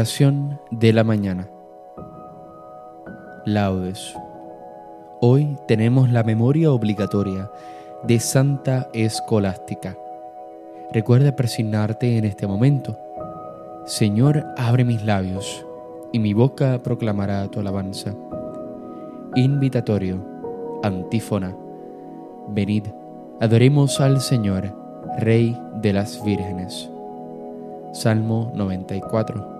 Oración de la mañana. Laudes. Hoy tenemos la memoria obligatoria de Santa Escolástica. Recuerda presignarte en este momento. Señor, abre mis labios y mi boca proclamará tu alabanza. Invitatorio. Antífona. Venid, adoremos al Señor, Rey de las vírgenes. Salmo 94.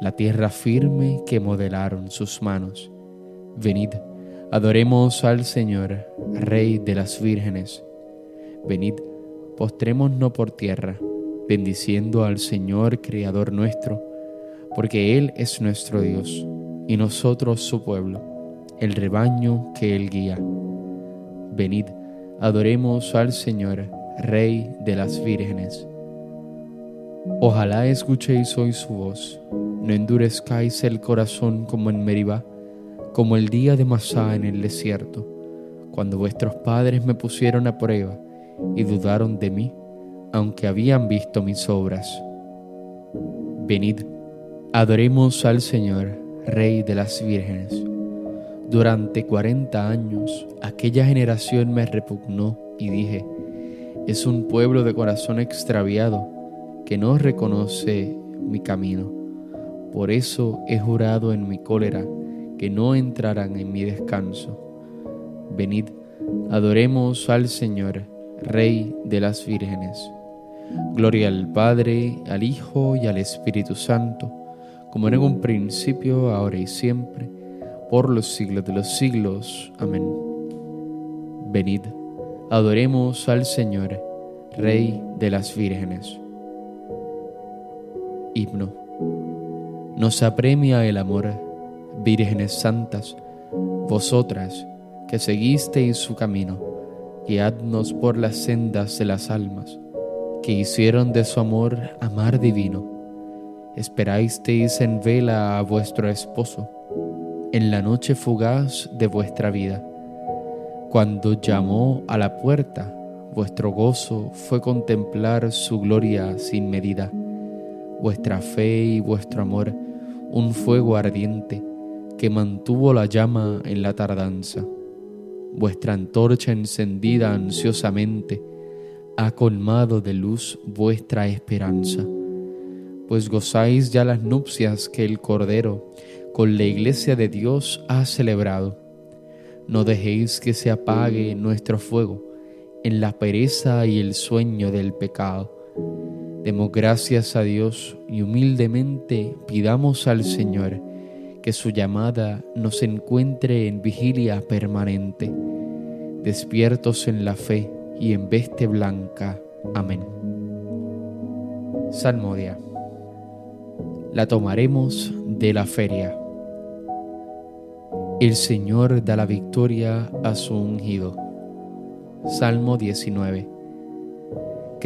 la tierra firme que modelaron sus manos. Venid, adoremos al Señor, Rey de las vírgenes. Venid, postrémonos por tierra, bendiciendo al Señor, Creador nuestro, porque Él es nuestro Dios, y nosotros su pueblo, el rebaño que Él guía. Venid, adoremos al Señor, Rey de las vírgenes. Ojalá escuchéis hoy su voz no endurezcáis el corazón como en Meribá, como el día de Masá en el desierto, cuando vuestros padres me pusieron a prueba y dudaron de mí, aunque habían visto mis obras. Venid, adoremos al Señor, Rey de las vírgenes. Durante cuarenta años aquella generación me repugnó y dije, es un pueblo de corazón extraviado que no reconoce mi camino. Por eso he jurado en mi cólera que no entrarán en mi descanso. Venid, adoremos al Señor, Rey de las vírgenes. Gloria al Padre, al Hijo y al Espíritu Santo, como en un principio, ahora y siempre, por los siglos de los siglos. Amén. Venid, adoremos al Señor, Rey de las vírgenes. Himno nos apremia el amor, vírgenes santas, vosotras que seguisteis su camino, guiadnos por las sendas de las almas, que hicieron de su amor amar divino. Esperasteis en vela a vuestro esposo, en la noche fugaz de vuestra vida. Cuando llamó a la puerta, vuestro gozo fue contemplar su gloria sin medida. Vuestra fe y vuestro amor un fuego ardiente que mantuvo la llama en la tardanza. Vuestra antorcha encendida ansiosamente ha colmado de luz vuestra esperanza, pues gozáis ya las nupcias que el Cordero con la iglesia de Dios ha celebrado. No dejéis que se apague nuestro fuego en la pereza y el sueño del pecado Demos gracias a Dios y humildemente pidamos al Señor que su llamada nos encuentre en vigilia permanente, despiertos en la fe y en veste blanca. Amén. Salmodia. La tomaremos de la feria. El Señor da la victoria a su ungido. Salmo 19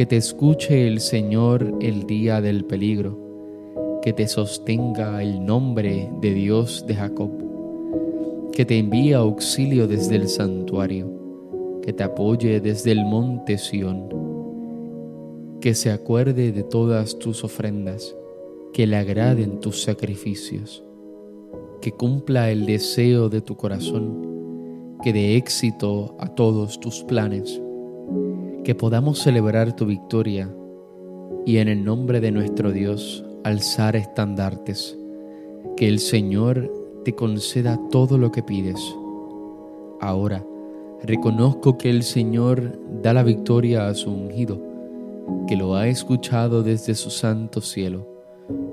que te escuche el Señor el día del peligro, que te sostenga el nombre de Dios de Jacob, que te envíe auxilio desde el santuario, que te apoye desde el monte Sión, que se acuerde de todas tus ofrendas, que le agraden tus sacrificios, que cumpla el deseo de tu corazón, que dé éxito a todos tus planes, que podamos celebrar tu victoria y en el nombre de nuestro Dios alzar estandartes, que el Señor te conceda todo lo que pides. Ahora, reconozco que el Señor da la victoria a su ungido, que lo ha escuchado desde su santo cielo,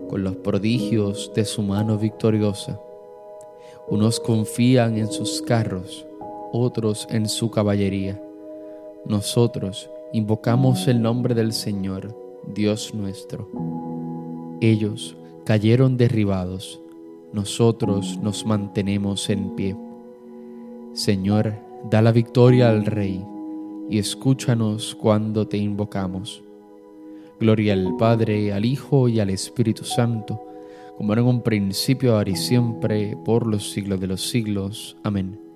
con los prodigios de su mano victoriosa. Unos confían en sus carros, otros en su caballería. Nosotros invocamos el nombre del Señor, Dios nuestro. Ellos cayeron derribados, nosotros nos mantenemos en pie. Señor, da la victoria al Rey y escúchanos cuando te invocamos. Gloria al Padre, al Hijo y al Espíritu Santo, como era en un principio, ahora y siempre, por los siglos de los siglos. Amén.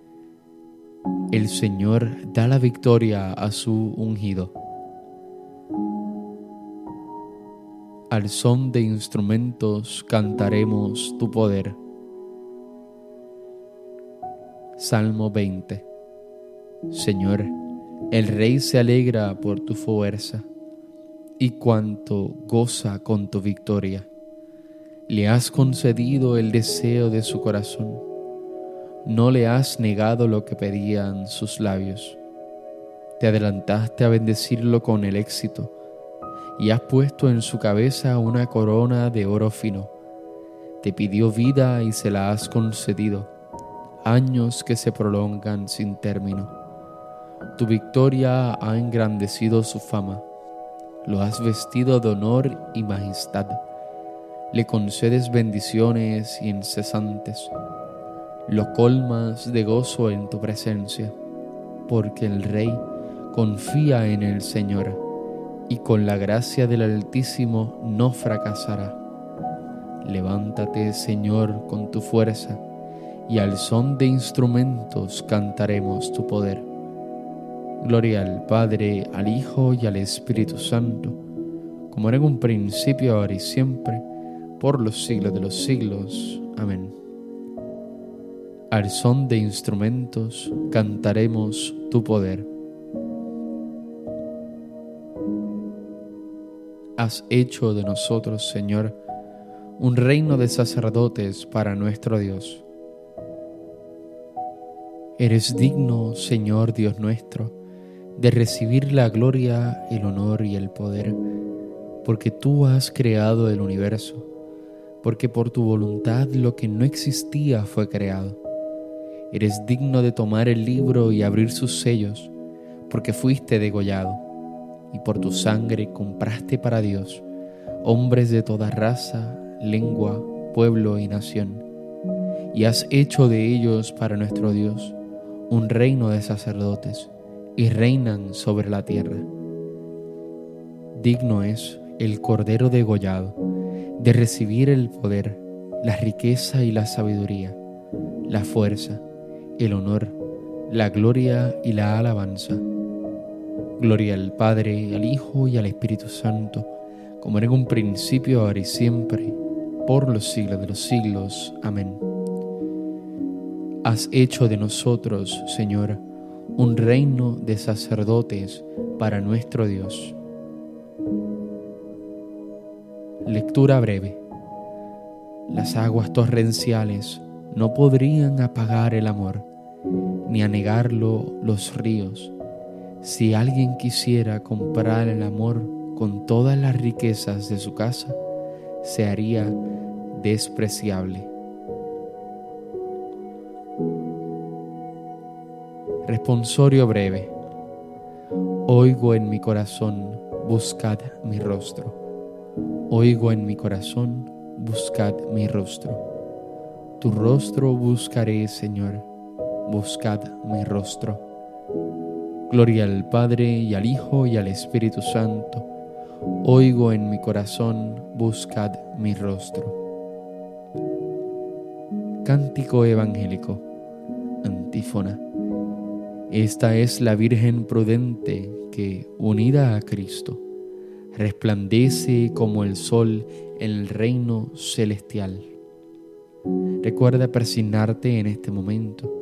El Señor da la victoria a su ungido. Al son de instrumentos cantaremos tu poder. Salmo 20 Señor, el Rey se alegra por tu fuerza y cuanto goza con tu victoria. Le has concedido el deseo de su corazón, no le has negado lo que pedían sus labios. Te adelantaste a bendecirlo con el éxito y has puesto en su cabeza una corona de oro fino. Te pidió vida y se la has concedido, años que se prolongan sin término. Tu victoria ha engrandecido su fama, lo has vestido de honor y majestad, le concedes bendiciones incesantes, lo colmas de gozo en tu presencia, porque el Rey confía en el Señor y con la gracia del Altísimo no fracasará. Levántate, Señor, con tu fuerza, y al son de instrumentos cantaremos tu poder. Gloria al Padre, al Hijo y al Espíritu Santo, como era en un principio, ahora y siempre, por los siglos de los siglos. Amén. Al son de instrumentos cantaremos tu poder. Has hecho de nosotros, Señor, un reino de sacerdotes para nuestro Dios. Eres digno, Señor Dios nuestro, de recibir la gloria, el honor y el poder, porque tú has creado el universo, porque por tu voluntad lo que no existía fue creado. Eres digno de tomar el libro y abrir sus sellos, porque fuiste degollado, y por tu sangre compraste para Dios hombres de toda raza, lengua, pueblo y nación, y has hecho de ellos para nuestro Dios un reino de sacerdotes y reinan sobre la tierra. Digno es el Cordero degollado de recibir el poder, la riqueza y la sabiduría, la fuerza, el honor, la gloria y la alabanza. Gloria al Padre, al Hijo y al Espíritu Santo, como era en un principio, ahora y siempre, por los siglos de los siglos. Amén. Has hecho de nosotros, Señor, un reino de sacerdotes para nuestro Dios. Lectura breve. Las aguas torrenciales no podrían apagar el amor, ni anegarlo los ríos. Si alguien quisiera comprar el amor con todas las riquezas de su casa, se haría despreciable. Responsorio breve. Oigo en mi corazón, buscad mi rostro. Oigo en mi corazón, buscad mi rostro. Tu rostro buscaré, Señor, buscad mi rostro. Gloria al Padre y al Hijo y al Espíritu Santo. Oigo en mi corazón, buscad mi rostro. Cántico Evangélico. Antífona. Esta es la Virgen prudente que, unida a Cristo, resplandece como el sol en el reino celestial. Recuerda persignarte en este momento.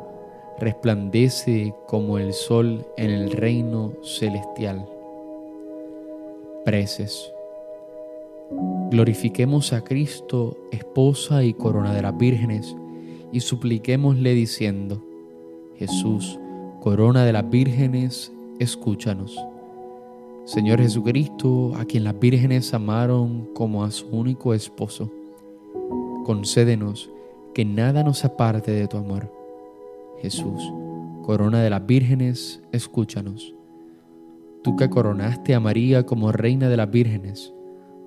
resplandece como el sol en el reino celestial. Preces. Glorifiquemos a Cristo, esposa y corona de las vírgenes, y supliquémosle diciendo, Jesús, corona de las vírgenes, escúchanos. Señor Jesucristo, a quien las vírgenes amaron como a su único esposo, concédenos que nada nos aparte de tu amor Jesús, corona de las vírgenes, escúchanos. Tú que coronaste a María como reina de las vírgenes,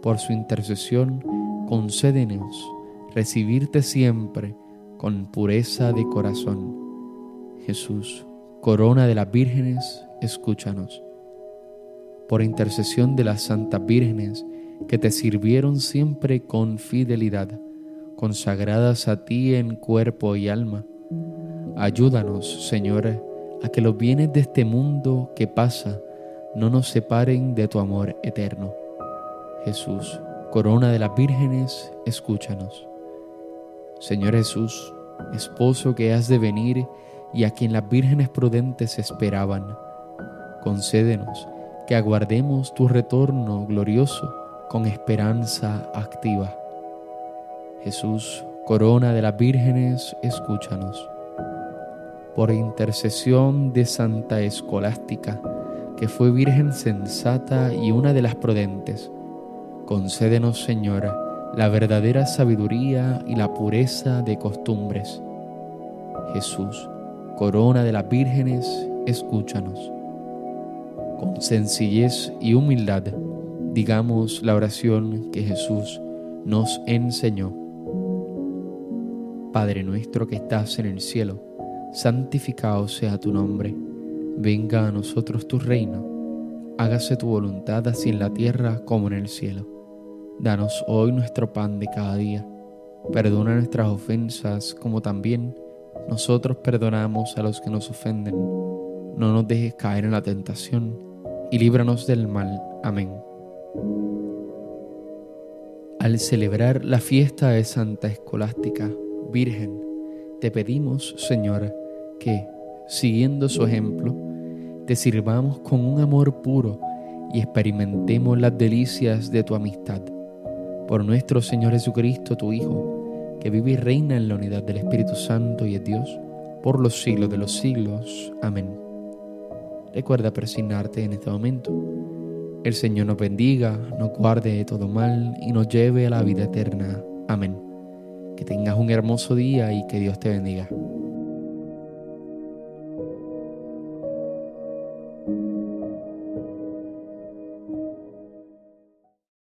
por su intercesión, concédenos recibirte siempre con pureza de corazón. Jesús, corona de las vírgenes, escúchanos. Por intercesión de las santas vírgenes que te sirvieron siempre con fidelidad, consagradas a ti en cuerpo y alma, Ayúdanos, Señor, a que los bienes de este mundo que pasa no nos separen de tu amor eterno. Jesús, corona de las vírgenes, escúchanos. Señor Jesús, esposo que has de venir y a quien las vírgenes prudentes esperaban, concédenos que aguardemos tu retorno glorioso con esperanza activa. Jesús, corona de las vírgenes, escúchanos por intercesión de Santa Escolástica, que fue Virgen sensata y una de las prudentes, concédenos, Señora, la verdadera sabiduría y la pureza de costumbres. Jesús, corona de las vírgenes, escúchanos. Con sencillez y humildad, digamos la oración que Jesús nos enseñó. Padre nuestro que estás en el cielo, santificado sea tu nombre, venga a nosotros tu reino, hágase tu voluntad así en la tierra como en el cielo. Danos hoy nuestro pan de cada día, perdona nuestras ofensas como también nosotros perdonamos a los que nos ofenden. No nos dejes caer en la tentación y líbranos del mal. Amén. Al celebrar la fiesta de Santa Escolástica, Virgen, te pedimos, Señora, que, siguiendo su ejemplo, te sirvamos con un amor puro y experimentemos las delicias de tu amistad. Por nuestro Señor Jesucristo, tu Hijo, que vive y reina en la unidad del Espíritu Santo y es Dios, por los siglos de los siglos. Amén. Recuerda persignarte en este momento. El Señor nos bendiga, nos guarde de todo mal y nos lleve a la vida eterna. Amén. Que tengas un hermoso día y que Dios te bendiga.